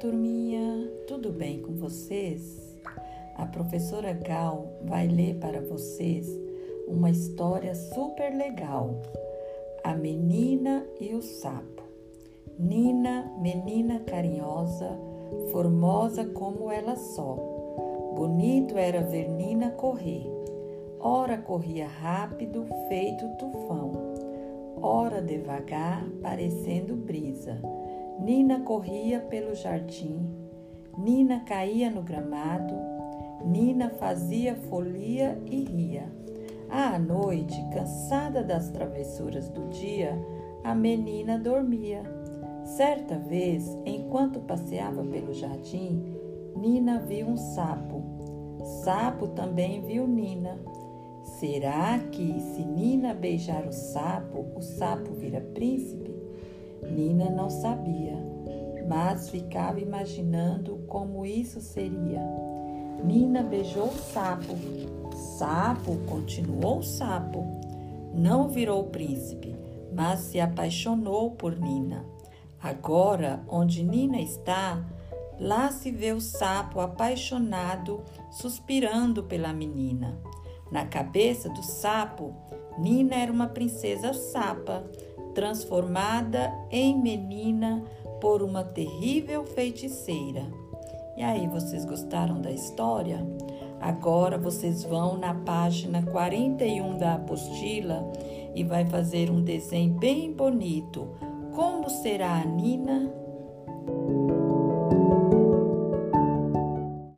turminha, tudo bem com vocês? A professora Gal vai ler para vocês uma história super legal: A Menina e o Sapo. Nina, menina carinhosa, formosa como ela só. Bonito era ver Nina correr. Ora corria rápido, feito tufão, ora devagar, parecendo brisa Nina corria pelo jardim, Nina caía no gramado, Nina fazia folia e ria. À noite, cansada das travessuras do dia, a menina dormia. Certa vez, enquanto passeava pelo jardim, Nina viu um sapo. Sapo também viu Nina. Será que, se Nina beijar o sapo, o sapo vira príncipe? Nina não sabia, mas ficava imaginando como isso seria. Nina beijou o sapo. Sapo continuou sapo. Não virou príncipe, mas se apaixonou por Nina. Agora, onde Nina está, lá se vê o sapo apaixonado, suspirando pela menina. Na cabeça do sapo, Nina era uma princesa sapa transformada em menina por uma terrível feiticeira. E aí, vocês gostaram da história? Agora vocês vão na página 41 da apostila e vai fazer um desenho bem bonito. Como será a Nina?